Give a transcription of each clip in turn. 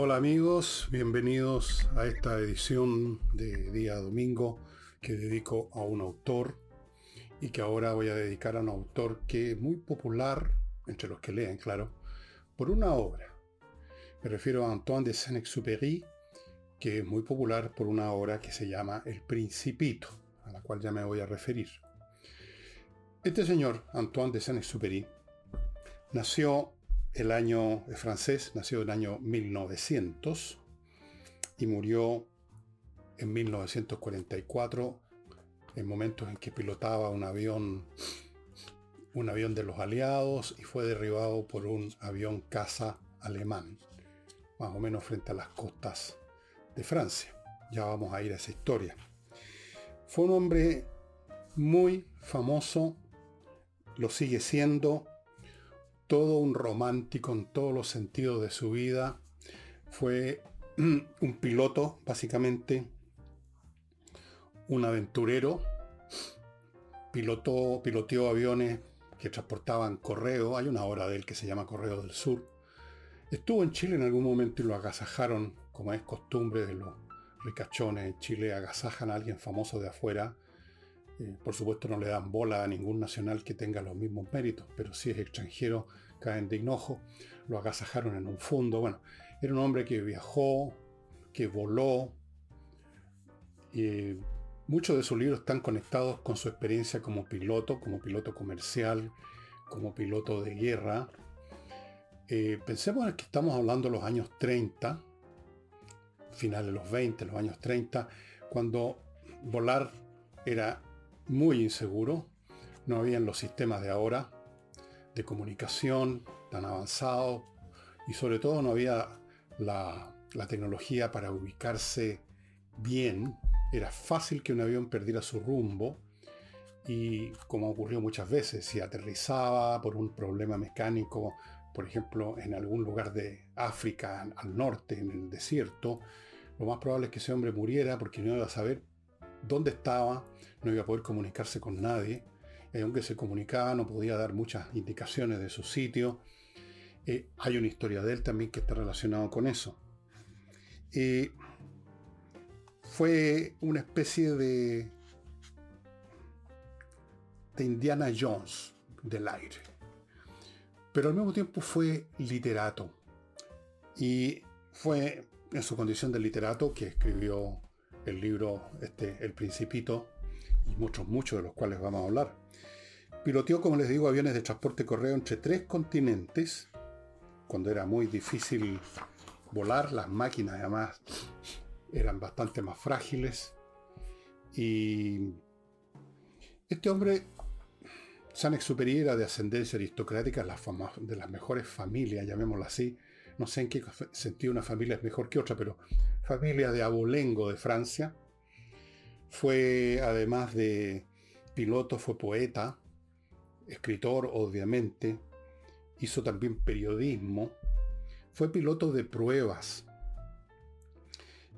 Hola amigos, bienvenidos a esta edición de día domingo que dedico a un autor y que ahora voy a dedicar a un autor que es muy popular, entre los que leen, claro, por una obra. Me refiero a Antoine de Saint-Exupéry, que es muy popular por una obra que se llama El Principito, a la cual ya me voy a referir. Este señor, Antoine de Saint-Exupéry, nació el año es francés, nació en el año 1900 y murió en 1944 en momentos en que pilotaba un avión un avión de los aliados y fue derribado por un avión caza alemán, más o menos frente a las costas de Francia. Ya vamos a ir a esa historia. Fue un hombre muy famoso, lo sigue siendo, todo un romántico en todos los sentidos de su vida. Fue un piloto, básicamente, un aventurero. Pilotó, piloteó aviones que transportaban correo. Hay una obra de él que se llama Correo del Sur. Estuvo en Chile en algún momento y lo agasajaron, como es costumbre de los ricachones. En Chile agasajan a alguien famoso de afuera eh, por supuesto no le dan bola a ningún nacional que tenga los mismos méritos, pero si es extranjero caen de hinojo, lo agasajaron en un fondo. Bueno, era un hombre que viajó, que voló, y muchos de sus libros están conectados con su experiencia como piloto, como piloto comercial, como piloto de guerra. Eh, pensemos en que estamos hablando de los años 30, finales de los 20, los años 30, cuando volar era muy inseguro. No habían los sistemas de ahora de comunicación tan avanzados y sobre todo no había la, la tecnología para ubicarse bien. Era fácil que un avión perdiera su rumbo y como ocurrió muchas veces, si aterrizaba por un problema mecánico, por ejemplo, en algún lugar de África, al norte, en el desierto, lo más probable es que ese hombre muriera porque no iba a saber dónde estaba, no iba a poder comunicarse con nadie, y aunque se comunicaba no podía dar muchas indicaciones de su sitio. Eh, hay una historia de él también que está relacionado con eso. Eh, fue una especie de, de Indiana Jones del aire. Pero al mismo tiempo fue literato. Y fue en su condición de literato que escribió el libro este, El Principito, y muchos, muchos de los cuales vamos a hablar. Piloteó, como les digo, aviones de transporte correo entre tres continentes, cuando era muy difícil volar, las máquinas además eran bastante más frágiles. Y este hombre, Saint-Exupéry era de ascendencia aristocrática, de las mejores familias, llamémoslo así, no sé en qué sentido una familia es mejor que otra, pero familia de abolengo de Francia. Fue, además de piloto, fue poeta, escritor, obviamente. Hizo también periodismo. Fue piloto de pruebas.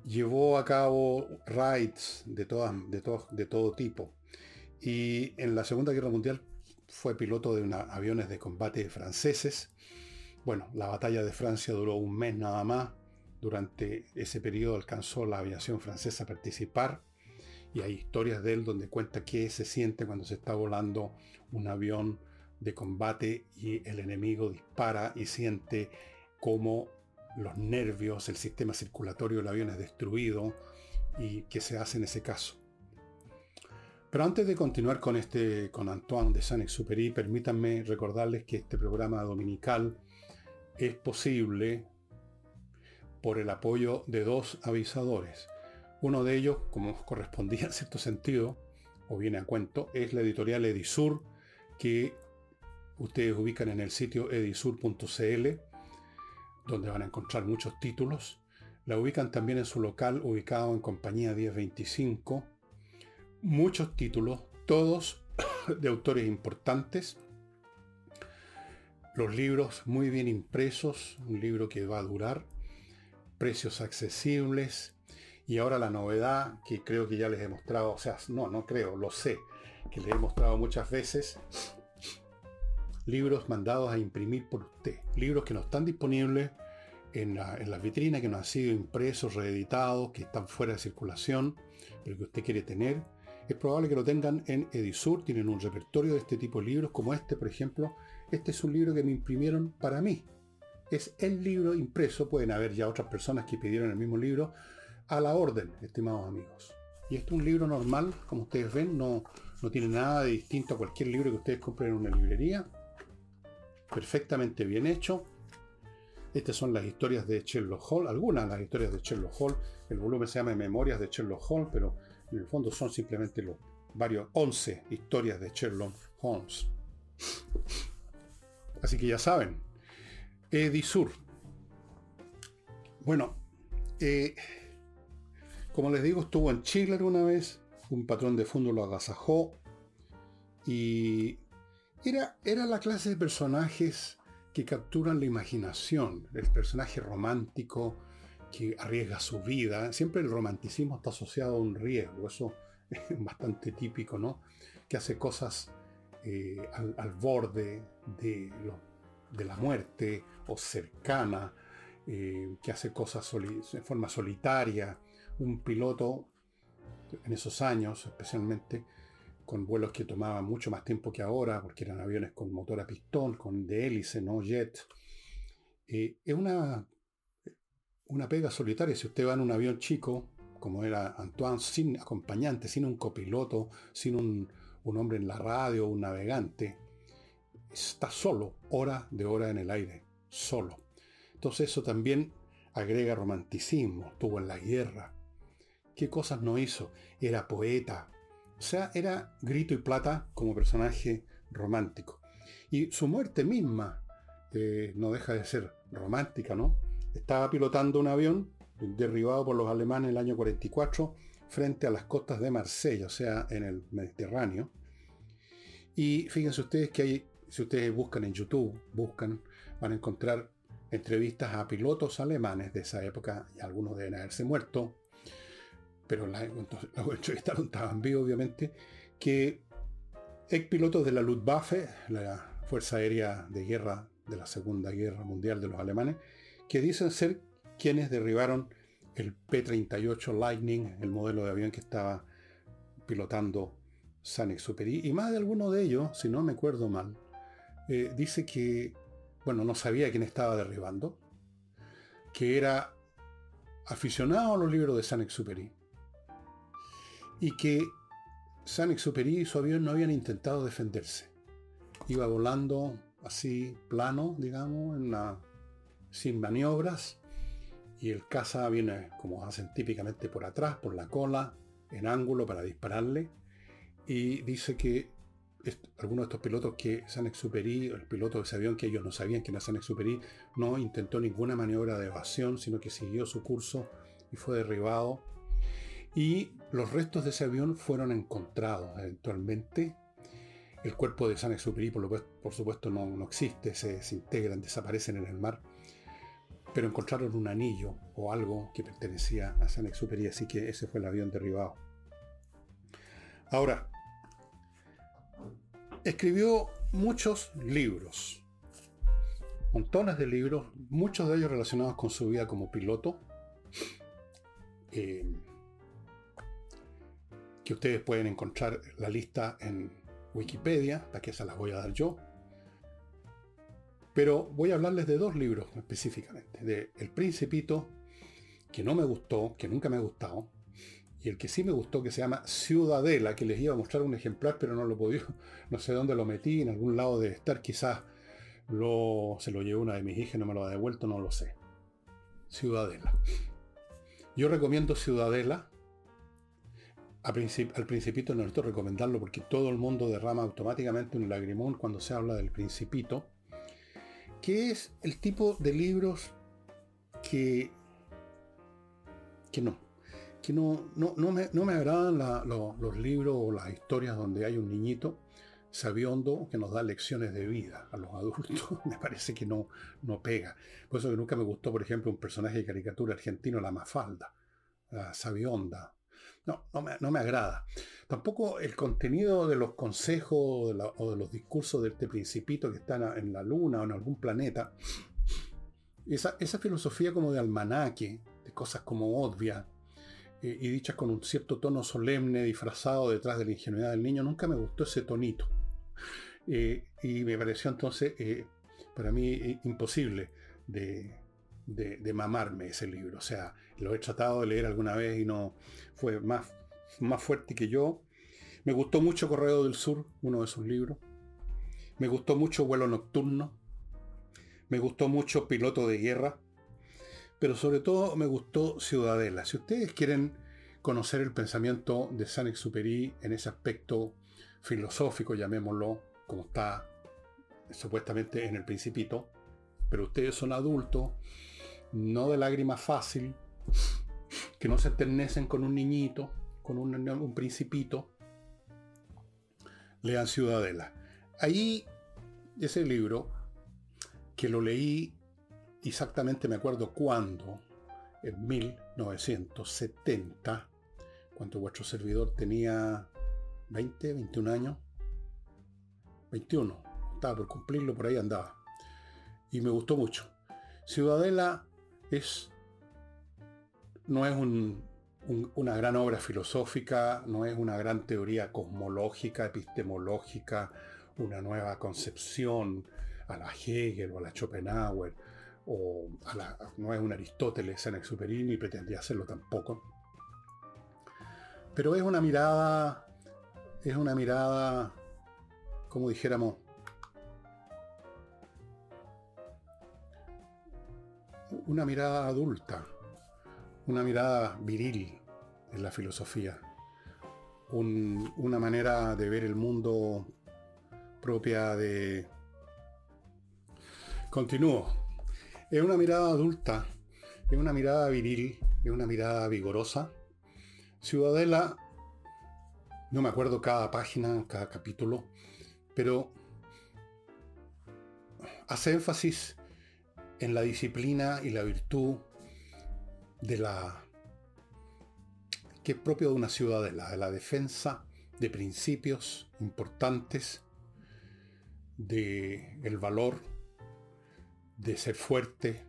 Llevó a cabo raids de, de, de todo tipo. Y en la Segunda Guerra Mundial fue piloto de aviones de combate franceses bueno, la batalla de Francia duró un mes nada más. Durante ese periodo alcanzó la aviación francesa a participar y hay historias de él donde cuenta qué se siente cuando se está volando un avión de combate y el enemigo dispara y siente cómo los nervios, el sistema circulatorio del avión es destruido y qué se hace en ese caso. Pero antes de continuar con este con Antoine de Saint-Exupéry, permítanme recordarles que este programa dominical es posible por el apoyo de dos avisadores. Uno de ellos, como correspondía en cierto sentido, o viene a cuento, es la editorial Edisur, que ustedes ubican en el sitio edisur.cl, donde van a encontrar muchos títulos. La ubican también en su local, ubicado en Compañía 1025. Muchos títulos, todos de autores importantes, los libros muy bien impresos, un libro que va a durar, precios accesibles y ahora la novedad que creo que ya les he mostrado, o sea, no, no creo, lo sé, que les he mostrado muchas veces, libros mandados a imprimir por usted, libros que no están disponibles en, las vitrinas que no han sido impresos, reeditados, que están fuera de circulación, pero que usted quiere tener, es probable que lo tengan en Edisur, tienen un repertorio de este tipo de libros, como este, por ejemplo. Este es un libro que me imprimieron para mí. Es el libro impreso, pueden haber ya otras personas que pidieron el mismo libro, a la orden, estimados amigos. Y este es un libro normal, como ustedes ven, no, no tiene nada de distinto a cualquier libro que ustedes compren en una librería. Perfectamente bien hecho. Estas son las historias de Sherlock Hall, algunas de las historias de Sherlock Hall. El volumen se llama Memorias de Sherlock Hall, pero en el fondo son simplemente los varios 11 historias de Sherlock Holmes. Así que ya saben, Edisur. Bueno, eh, como les digo, estuvo en Chile alguna vez, un patrón de fondo lo agasajó y era, era la clase de personajes que capturan la imaginación, el personaje romántico que arriesga su vida. Siempre el romanticismo está asociado a un riesgo, eso es bastante típico, ¿no? Que hace cosas eh, al, borde de, la muerte o cercana, eh, que hace cosas en forma solitaria. Un piloto en esos años, especialmente, con vuelos que tomaban mucho más tiempo que ahora, porque eran aviones con motor a pistón, con de hélice, no jet. Eh, es una, una pega solitaria. Si usted va en un avión chico, como era Antoine, sin acompañante, sin un copiloto, sin un, un hombre en la radio, un navegante, está solo, hora de hora en el aire, solo. Entonces eso también agrega romanticismo, estuvo en la guerra. ¿Qué cosas no hizo? Era poeta, o sea, era grito y plata como personaje romántico. Y su muerte misma eh, no deja de ser romántica, ¿no? Estaba pilotando un avión derribado por los alemanes en el año 44 frente a las costas de Marsella, o sea, en el Mediterráneo. Y fíjense ustedes que hay, si ustedes buscan en YouTube, buscan, van a encontrar entrevistas a pilotos alemanes de esa época, y algunos deben haberse muerto, pero la, los entrevistaron estaban vivos, obviamente, que ex pilotos de la Luftwaffe, la Fuerza Aérea de Guerra de la Segunda Guerra Mundial de los alemanes, que dicen ser quienes derribaron el P-38 Lightning, el modelo de avión que estaba pilotando Saint-Exupéry. Y más de alguno de ellos, si no me acuerdo mal, eh, dice que, bueno, no sabía quién estaba derribando, que era aficionado a los libros de Saint-Exupéry y que Saint-Exupéry y su avión no habían intentado defenderse. Iba volando así plano, digamos, en sin maniobras, y el caza viene, como hacen típicamente, por atrás, por la cola, en ángulo para dispararle, y dice que algunos de estos pilotos que Saint-Exupéry, el piloto de ese avión que ellos no sabían que era Saint-Exupéry, no intentó ninguna maniobra de evasión, sino que siguió su curso y fue derribado y los restos de ese avión fueron encontrados eventualmente. El cuerpo de San Exupéry, por, por supuesto, no, no, existe, se desintegran, desaparecen en el mar. Pero encontraron un anillo o algo que pertenecía a San Exupéry, así que ese fue el avión derribado. Ahora, escribió muchos libros, montones de libros, muchos de ellos relacionados con su vida como piloto. Eh, ustedes pueden encontrar la lista en Wikipedia, la que se las voy a dar yo. Pero voy a hablarles de dos libros específicamente. De El Principito, que no me gustó, que nunca me ha gustado, y el que sí me gustó, que se llama Ciudadela, que les iba a mostrar un ejemplar, pero no lo podía, no sé dónde lo metí, en algún lado de estar, quizás lo, se lo llevó una de mis hijas, no me lo ha devuelto, no lo sé. Ciudadela. Yo recomiendo Ciudadela, al principito no necesito recomendarlo porque todo el mundo derrama automáticamente un lagrimón cuando se habla del principito, que es el tipo de libros que, que no, que no, no, me, no me, agradan los libros o las historias donde hay un niñito sabiondo que nos da lecciones de vida a los adultos. me parece que no, no pega. Por eso que nunca me gustó, por ejemplo, un personaje de caricatura argentino, la Mafalda, la sabionda no, no me, agrada. Tampoco el contenido de los consejos o de, los discursos de este principito que está en la luna o en algún planeta esa, esa filosofía como de almanaque, de cosas como obvias, eh, y dichas con un cierto tono solemne, disfrazado detrás de la ingenuidad del niño, nunca me gustó ese tonito. Eh, y me pareció entonces, eh, para mí, imposible de, de, mamarme ese libro. O sea, lo he tratado de leer alguna vez y no fue más, más fuerte que yo. Me gustó mucho Correo del Sur, uno de sus libros. Me gustó mucho Vuelo Nocturno. Me gustó mucho Piloto de Guerra. Pero sobre todo me gustó Ciudadela. Si ustedes quieren conocer el pensamiento de Saint-Exupéry en ese aspecto filosófico, llamémoslo, como está supuestamente en el principito, pero ustedes son adultos, no de lágrima fácil, que no se enternecen con un niñito, con un, principito, lean Ciudadela. Ahí, ese libro, que lo leí exactamente, me acuerdo cuándo, en 1970, cuando vuestro servidor tenía 20, 21 años, 21, estaba por cumplirlo, por ahí andaba. Y me gustó mucho. Ciudadela es, no es una gran obra filosófica, no es una gran teoría cosmológica, epistemológica, una nueva concepción a la Hegel o a la Schopenhauer, o a la, no es un Aristóteles en Exuperi, ni pretendía hacerlo tampoco. Pero es una mirada, es una mirada, como dijéramos, una mirada adulta, una mirada viril en la filosofía, una manera de ver el mundo propia de... Continúo. Es una mirada adulta, es una mirada viril, es una mirada vigorosa. Ciudadela, no me acuerdo cada página, cada capítulo, pero hace énfasis en la disciplina y la virtud de la que es propio de una ciudadela, de la defensa de principios importantes, de el valor de ser fuerte,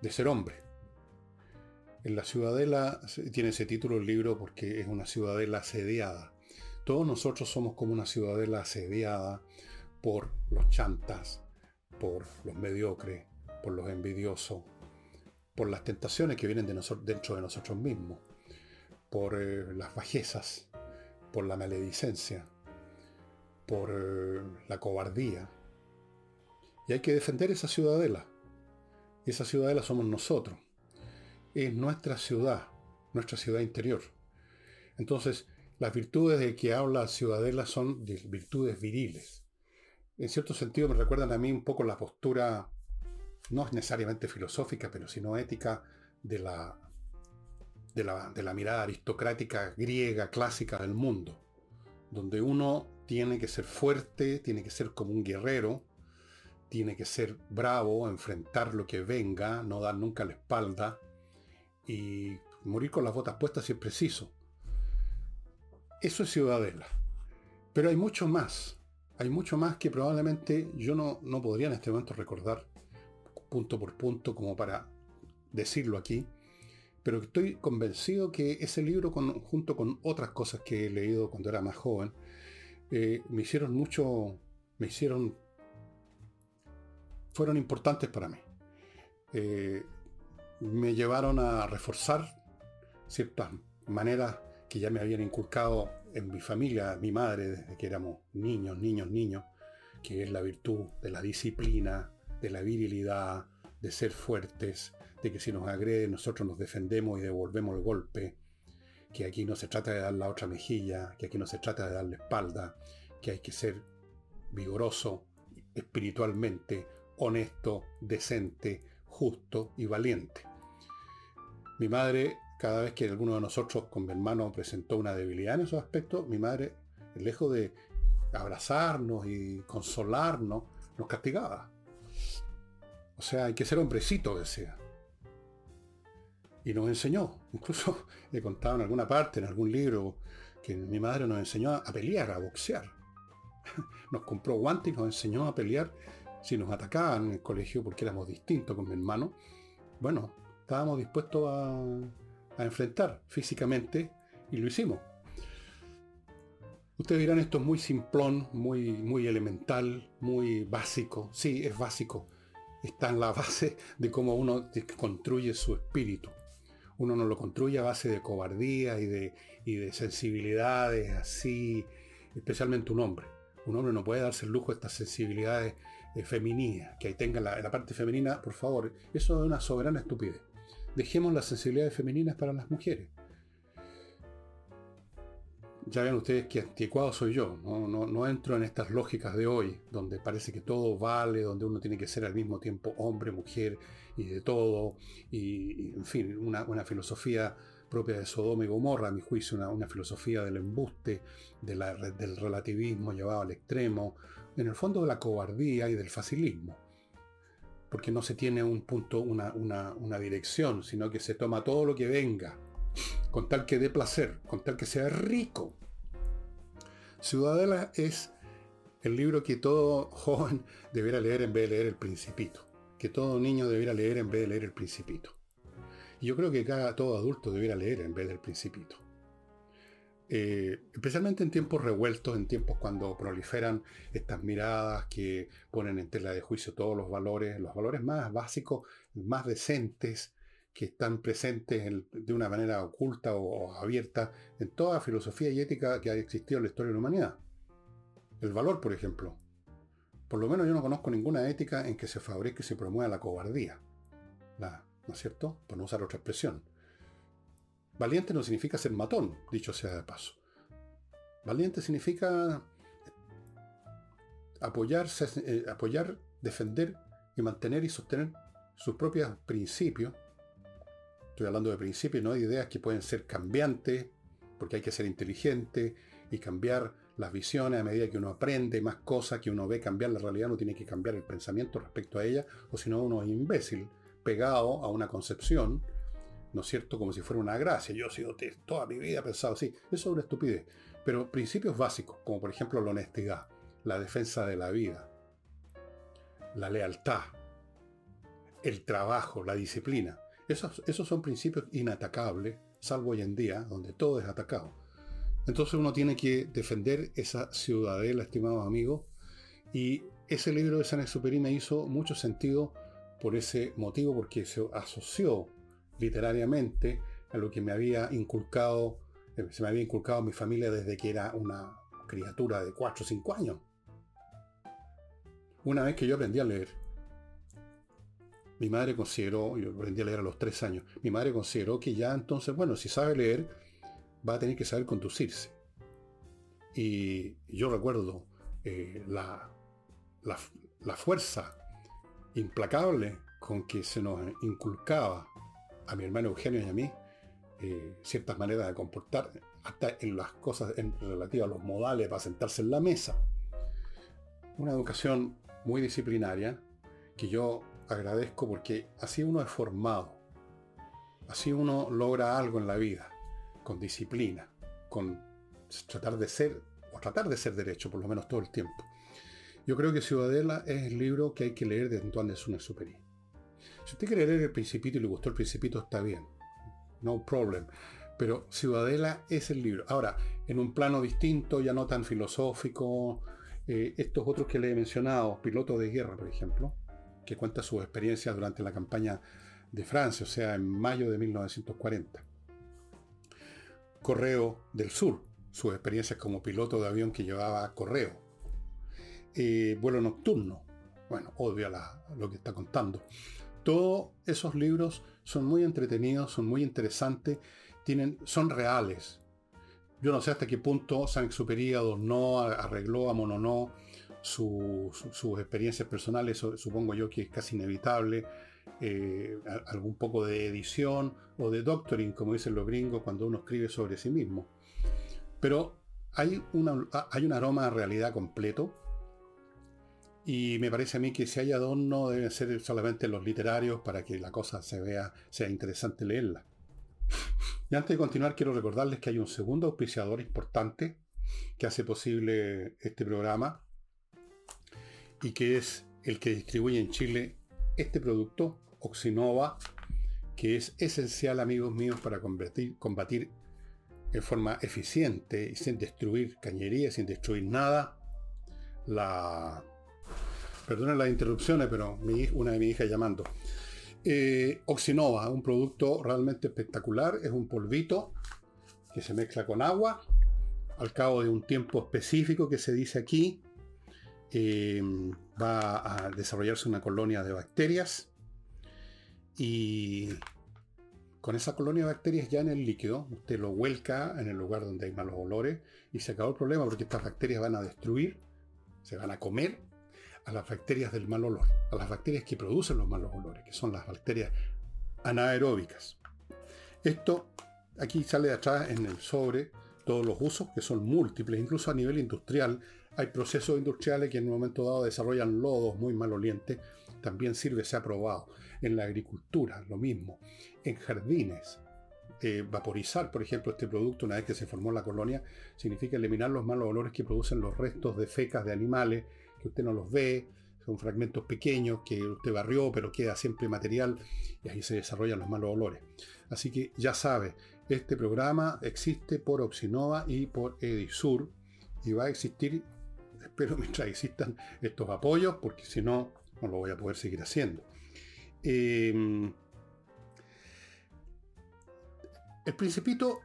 de ser hombre. En la ciudadela tiene ese título el libro porque es una ciudadela asediada. Todos nosotros somos como una ciudadela asediada por los chantas, por los mediocres, por los envidiosos, por las tentaciones que vienen de dentro de nosotros mismos, por eh, las bajezas, por la maledicencia, por eh, la cobardía. Y hay que defender esa ciudadela. Esa ciudadela somos nosotros. Es nuestra ciudad, nuestra ciudad interior. Entonces, las virtudes de que habla Ciudadela son virtudes viriles. En cierto sentido me recuerdan a mí un poco la postura no es necesariamente filosófica, pero sino ética de la, de la, mirada aristocrática griega clásica del mundo, donde uno tiene que ser fuerte, tiene que ser como un guerrero, tiene que ser bravo, enfrentar lo que venga, no dar nunca la espalda y morir con las botas puestas si es preciso. Eso es ciudadela. Pero hay mucho más. Hay mucho más que probablemente yo no, no podría en este momento recordar punto por punto como para decirlo aquí, pero estoy convencido que ese libro, junto con otras cosas que he leído cuando era más joven, eh, me hicieron mucho, me hicieron, fueron importantes para mí. Eh, me llevaron a reforzar ciertas maneras que ya me habían inculcado en mi familia, mi madre, desde que éramos niños, niños, niños, que es la virtud de la disciplina, de la virilidad, de ser fuertes, de que si nos agreden nosotros nos defendemos y devolvemos el golpe, que aquí no se trata de dar la otra mejilla, que aquí no se trata de dar la espalda, que hay que ser vigoroso espiritualmente, honesto, decente, justo y valiente. Mi madre, cada vez que alguno de nosotros con mi hermano presentó una debilidad en esos aspectos, mi madre, lejos de abrazarnos y consolarnos, nos castigaba. O sea, hay que ser hombrecito, decía. Y nos enseñó, incluso he contado en alguna parte, en algún libro, que mi madre nos enseñó a pelear, a boxear. Nos compró guantes y nos enseñó a pelear si nos atacaban en el colegio porque éramos distintos con mi hermano, bueno, estábamos dispuestos a, a enfrentar físicamente y lo hicimos. Ustedes dirán esto es muy simplón, muy, muy elemental, muy básico. Sí, es básico. Está en la base de cómo uno construye su espíritu. Uno no lo construye a base de cobardía y de, y de sensibilidades así, especialmente un hombre. Un hombre no puede darse el lujo de estas sensibilidades eh, femeninas, que ahí tenga la, la parte femenina, por favor. Eso es una soberana estupidez. Dejemos las sensibilidades femeninas para las mujeres ya ven ustedes que anticuado soy yo, ¿no? entro en estas lógicas de hoy, donde parece que todo vale, donde uno tiene que ser al mismo tiempo hombre, mujer y de todo, y, en fin, una, filosofía propia de Sodoma y Gomorra, a mi juicio, una, filosofía del embuste, del relativismo llevado al extremo, en el fondo de la cobardía y del facilismo. Porque no se tiene un punto, una, una dirección, sino que se toma todo lo que venga con tal que dé placer, con tal que sea rico. Ciudadela es el libro que todo joven debiera leer en vez de leer El Principito, que todo niño debiera leer en vez de leer El Principito. Y yo creo que cada todo adulto debiera leer en vez del Principito. Eh, especialmente en tiempos revueltos, en tiempos cuando proliferan estas miradas que ponen en tela de juicio todos los valores, los valores más básicos, más decentes, que están presentes de una manera oculta o, abierta en toda filosofía y ética que ha existido en la historia de la humanidad. El valor, por ejemplo. Por lo menos yo no conozco ninguna ética en que se fabrique y se promueva la cobardía. La, ¿No es cierto? Por no usar otra expresión. Valiente no significa ser matón, dicho sea de paso. Valiente significa apoyarse, eh, apoyar, defender y mantener y sostener sus propios principios Estoy hablando de principios, no de ideas que pueden ser cambiantes, porque hay que ser inteligente y cambiar las visiones a medida que uno aprende más cosas, que uno ve cambiar la realidad, no tiene que cambiar el pensamiento respecto a ella, o si no uno es imbécil, pegado a una concepción, ¿no es cierto? Como si fuera una gracia. Yo he sido toda mi vida pensado así. Eso es una estupidez. Pero principios básicos, como por ejemplo la honestidad, la defensa de la vida, la lealtad, el trabajo, la disciplina, esos, son principios inatacables, salvo hoy en día, donde todo es atacado. Entonces uno tiene que defender esa ciudadela, estimados amigos, y ese libro de San Exupéry me hizo mucho sentido por ese motivo, porque se asoció literariamente a lo que me había inculcado, eh, se me había inculcado mi familia desde que era una criatura de 4 o 5 años. Una vez que yo aprendí a leer, mi madre consideró, yo aprendí a leer a los tres años, mi madre consideró que ya entonces, bueno, si sabe leer, va a tener que saber conducirse. Y yo recuerdo eh, la, la, fuerza implacable con que se nos inculcaba a mi hermano Eugenio y a mí eh, ciertas maneras de comportar, hasta en las cosas relativas a los modales para sentarse en la mesa. Una educación muy disciplinaria que yo agradezco porque así uno es formado. Así uno logra algo en la vida, con disciplina, con tratar de ser, o tratar de ser derecho, por lo menos todo el tiempo. Yo creo que Ciudadela es el libro que hay que leer de Antoine de Saint-Exupéry. Si usted quiere leer El Principito y le gustó El Principito, está bien. No problem. Pero Ciudadela es el libro. Ahora, en un plano distinto, ya no tan filosófico, eh, estos otros que le he mencionado, Piloto de Guerra, por ejemplo, que cuenta sus experiencias durante la campaña de Francia, o sea, en mayo de 1940. Correo del Sur, sus experiencias como piloto de avión que llevaba correo. Eh, vuelo nocturno, bueno, odio lo que está contando. Todos esos libros son muy entretenidos, son muy interesantes, tienen, son reales. Yo no sé hasta qué punto Saint-Exupéry no arregló, amononó sus experiencias personales, supongo yo que es casi inevitable, eh, algún poco de edición o de doctoring, como dicen los gringos, cuando uno escribe sobre sí mismo. Pero hay, hay un aroma de realidad completo y me parece a mí que si hay adorno deben ser solamente los literarios para que la cosa se vea, sea interesante leerla. Y antes de continuar quiero recordarles que hay un segundo auspiciador importante que hace posible este programa, y que es el que distribuye en Chile este producto, Oxinova, que es esencial, amigos míos, para combatir, combatir en forma eficiente y sin destruir cañería, sin destruir nada, la... Perdonen las interrupciones, pero una de mis hijas llamando. Eh, Oxinova, un producto realmente espectacular, es un polvito que se mezcla con agua al cabo de un tiempo específico que se dice aquí, eh, va a desarrollarse una colonia de bacterias y con esa colonia de bacterias ya en el líquido, usted lo vuelca en el lugar donde hay malos olores y se acabó el problema porque estas bacterias van a destruir, se van a comer a las bacterias del mal olor, a las bacterias que producen los malos olores, que son las bacterias anaeróbicas. Esto aquí sale de atrás en el sobre todos los usos, que son múltiples, incluso a nivel industrial. Hay procesos industriales que en un momento dado desarrollan lodos muy malolientes. También sirve, se ha probado. En la agricultura, lo mismo. En jardines, eh, vaporizar, por ejemplo, este producto una vez que se formó la colonia, significa eliminar los malos olores que producen los restos de fecas de animales, que usted no los ve, son fragmentos pequeños que usted barrió, pero queda siempre material y ahí se desarrollan los malos olores. Así que ya sabe, este programa existe por Oxinova y por Edisur y va a existir, espero mientras existan estos apoyos, porque si no, no lo voy a poder seguir haciendo. Em, el Principito,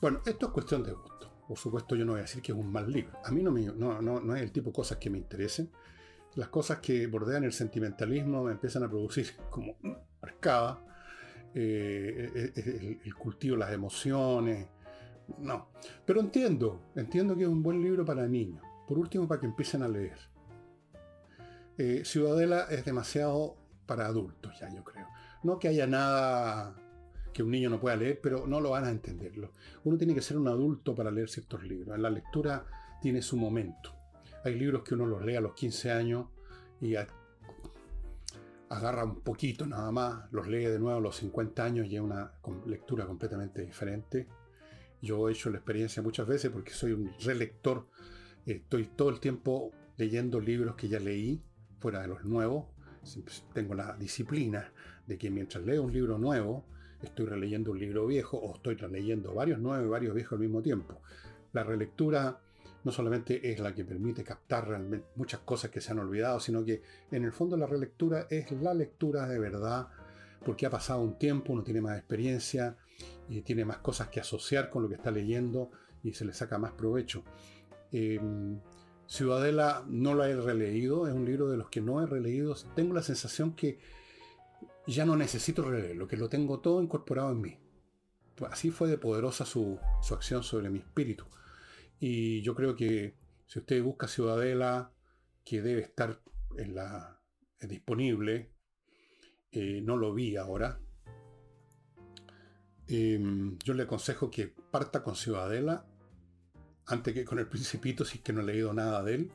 bueno, esto es cuestión de gusto. Por supuesto, yo no voy a decir que es un mal libro. A mí no, me, no, no, no es el tipo de cosas que me interesen las cosas que bordean el sentimentalismo me empiezan a producir como arcada, eh, eh, eh, el, cultivo las emociones. No. Pero entiendo, entiendo que es un buen libro para niños. Por último, para que empiecen a leer. Ciudadela es demasiado para adultos ya, yo creo. No que haya nada que un niño no pueda leer, pero no lo van a entenderlo. Uno tiene que ser un adulto para leer ciertos libros. La lectura tiene su momento. Hay libros que uno los lee a los 15 años y agarra un poquito nada más, los lee de nuevo a los 50 años y es una lectura completamente diferente. Yo he hecho la experiencia muchas veces porque soy un relector. Estoy todo el tiempo leyendo libros que ya leí, fuera de los nuevos. Tengo la disciplina de que mientras leo un libro nuevo, estoy releyendo un libro viejo o estoy releyendo varios nuevos y varios viejos al mismo tiempo. La relectura no solamente es la que permite captar realmente muchas cosas que se han olvidado, sino que en el fondo la relectura es la lectura de verdad, porque ha pasado un tiempo, uno tiene más experiencia y tiene más cosas que asociar con lo que está leyendo y se le saca más provecho. Em, Ciudadela no la he releído, es un libro de los que no he releído. Tengo la sensación que ya no necesito releerlo, que lo tengo todo incorporado en mí. Así fue de poderosa su, su acción sobre mi espíritu. Y yo creo que si usted busca Ciudadela, que debe estar la, disponible, eh, no lo vi ahora, em, yo le aconsejo que parta con Ciudadela antes que con el Principito, si es que no ha leído nada de él.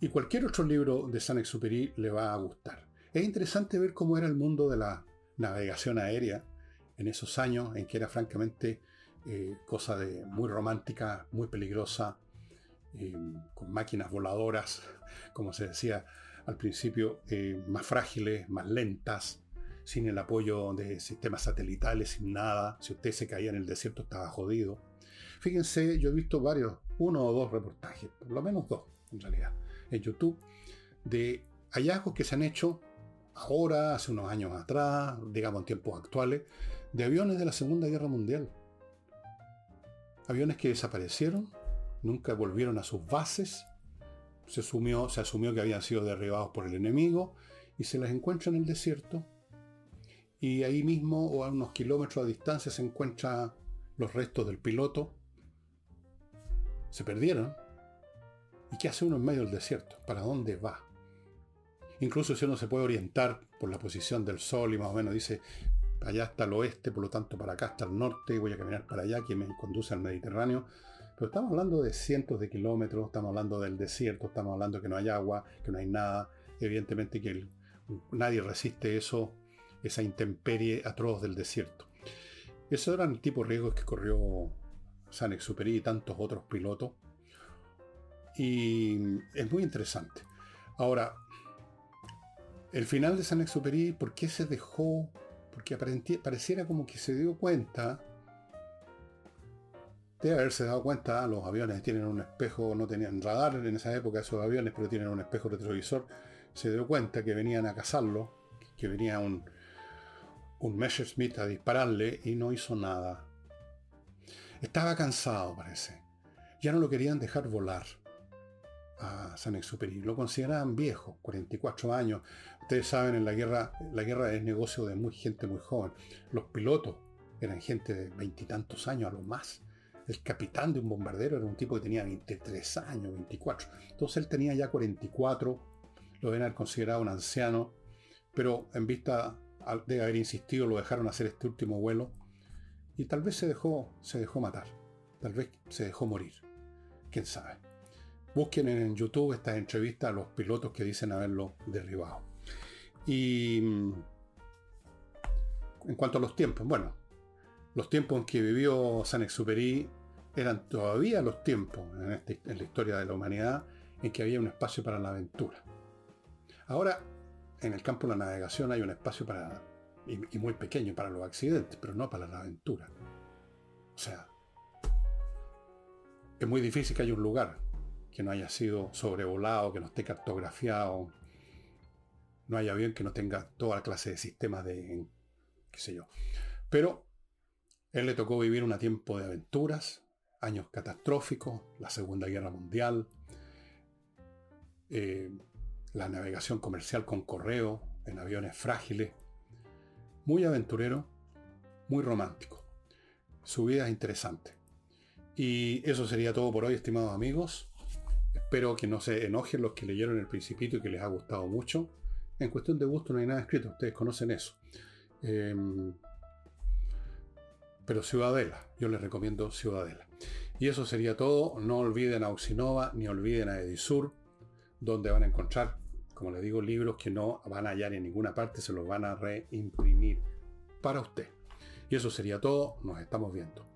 Y cualquier otro libro de Saint-Exupéry le va a gustar. Es interesante ver cómo era el mundo de la navegación aérea en esos años en que era francamente eh, cosa de muy romántica, muy peligrosa, eh, con máquinas voladoras, como se decía al principio, eh, más frágiles, más lentas, sin el apoyo de sistemas satelitales, sin nada. Si usted se caía en el desierto estaba jodido. Fíjense, yo he visto varios, uno o dos reportajes, por lo menos dos en realidad, en YouTube, de hallazgos que se han hecho ahora, hace unos años atrás, digamos en tiempos actuales, de aviones de la Segunda Guerra Mundial aviones que desaparecieron, nunca volvieron a sus bases, se asumió, que habían sido derribados por el enemigo y se les encuentra en el desierto y ahí mismo o a unos kilómetros de distancia se encuentran los restos del piloto. Se perdieron. ¿Y qué hace uno en medio del desierto? ¿Para dónde va? Incluso si uno se puede orientar por la posición del sol y más o menos dice, allá está el oeste, por lo tanto para acá está el norte, voy a caminar para allá, que me conduce al Mediterráneo. Pero estamos hablando de cientos de kilómetros, estamos hablando del desierto, estamos hablando que no hay agua, que no hay nada. Evidentemente que nadie resiste eso, esa intemperie atroz del desierto. Esos eran el tipo de riesgos que corrió San Exupéry y tantos otros pilotos. Y es muy interesante. Ahora, El final de San Exupéry, ¿por qué se dejó? Porque pareciera como que se dio cuenta Debe haberse dado cuenta, los aviones tienen un espejo, no tenían radar en esa época esos aviones, pero tienen un espejo retrovisor. Se dio cuenta que venían a cazarlo, que venía un, un Messerschmitt a dispararle y no hizo nada. Estaba cansado, parece. Ya no lo querían dejar volar a San Exupéry. Lo consideraban viejo, 44 años. Ustedes saben, en la guerra, la guerra es negocio de muy, gente muy joven. Los pilotos eran gente de veintitantos años a lo más el capitán de un bombardero era un tipo que tenía 23 años, 24. Entonces él tenía ya 44, lo deben haber considerado un anciano, pero en vista de haber insistido lo dejaron hacer este último vuelo y tal vez se dejó, se dejó matar, tal vez se dejó morir, quién sabe. Busquen en YouTube estas entrevistas a los pilotos que dicen haberlo derribado. Y mm, en cuanto a los tiempos, bueno, los tiempos en que vivió San Exupéry eran todavía los tiempos este, en, la historia de la humanidad en que había un espacio para la aventura. Ahora, en el campo de la navegación hay un espacio para, y, muy pequeño para los accidentes, pero no para la aventura. O sea, es muy difícil que haya un lugar que no haya sido sobrevolado, que no esté cartografiado, no haya avión que no tenga toda clase de sistemas de, qué sé yo. Pero él le tocó vivir un tiempo de aventuras, años catastróficos, la Segunda Guerra Mundial, eh, la navegación comercial con correo en aviones frágiles. Muy aventurero, muy romántico. Su vida es interesante. Y eso sería todo por hoy, estimados amigos. Espero que no se enojen los que leyeron El Principito y que les ha gustado mucho. En cuestión de gusto no hay nada escrito, ustedes conocen eso. Em, pero Ciudadela, yo les recomiendo Ciudadela. Y eso sería todo. No olviden a Oxinova ni olviden a Edisur, donde van a encontrar, como les digo, libros que no van a hallar en ninguna parte, se los van a reimprimir para usted. Y eso sería todo. Nos estamos viendo.